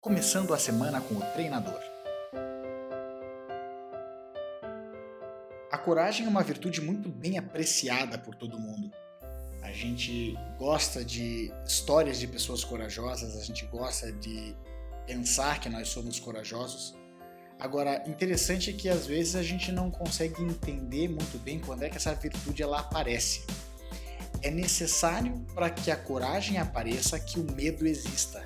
começando a semana com o treinador. A coragem é uma virtude muito bem apreciada por todo mundo. A gente gosta de histórias de pessoas corajosas, a gente gosta de pensar que nós somos corajosos. Agora, interessante é que às vezes a gente não consegue entender muito bem quando é que essa virtude ela aparece. É necessário para que a coragem apareça que o medo exista.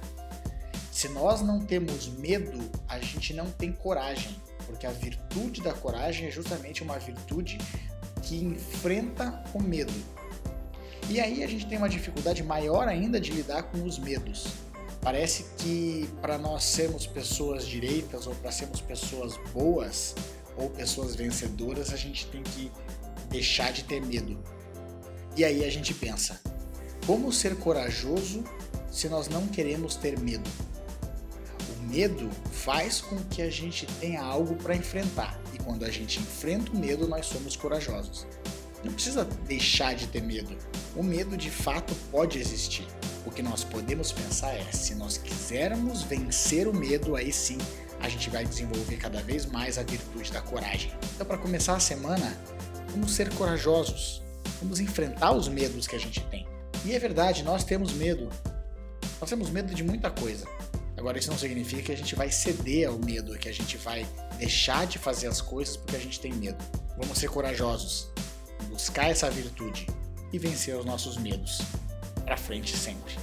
Se nós não temos medo, a gente não tem coragem, porque a virtude da coragem é justamente uma virtude que enfrenta o medo. E aí a gente tem uma dificuldade maior ainda de lidar com os medos. Parece que para nós sermos pessoas direitas ou para sermos pessoas boas ou pessoas vencedoras, a gente tem que deixar de ter medo. E aí a gente pensa: como ser corajoso se nós não queremos ter medo? Medo faz com que a gente tenha algo para enfrentar. E quando a gente enfrenta o medo, nós somos corajosos. Não precisa deixar de ter medo. O medo de fato pode existir. O que nós podemos pensar é: se nós quisermos vencer o medo, aí sim a gente vai desenvolver cada vez mais a virtude da coragem. Então, para começar a semana, vamos ser corajosos. Vamos enfrentar os medos que a gente tem. E é verdade, nós temos medo. Nós temos medo de muita coisa. Agora, isso não significa que a gente vai ceder ao medo, que a gente vai deixar de fazer as coisas porque a gente tem medo. Vamos ser corajosos, buscar essa virtude e vencer os nossos medos. Pra frente sempre.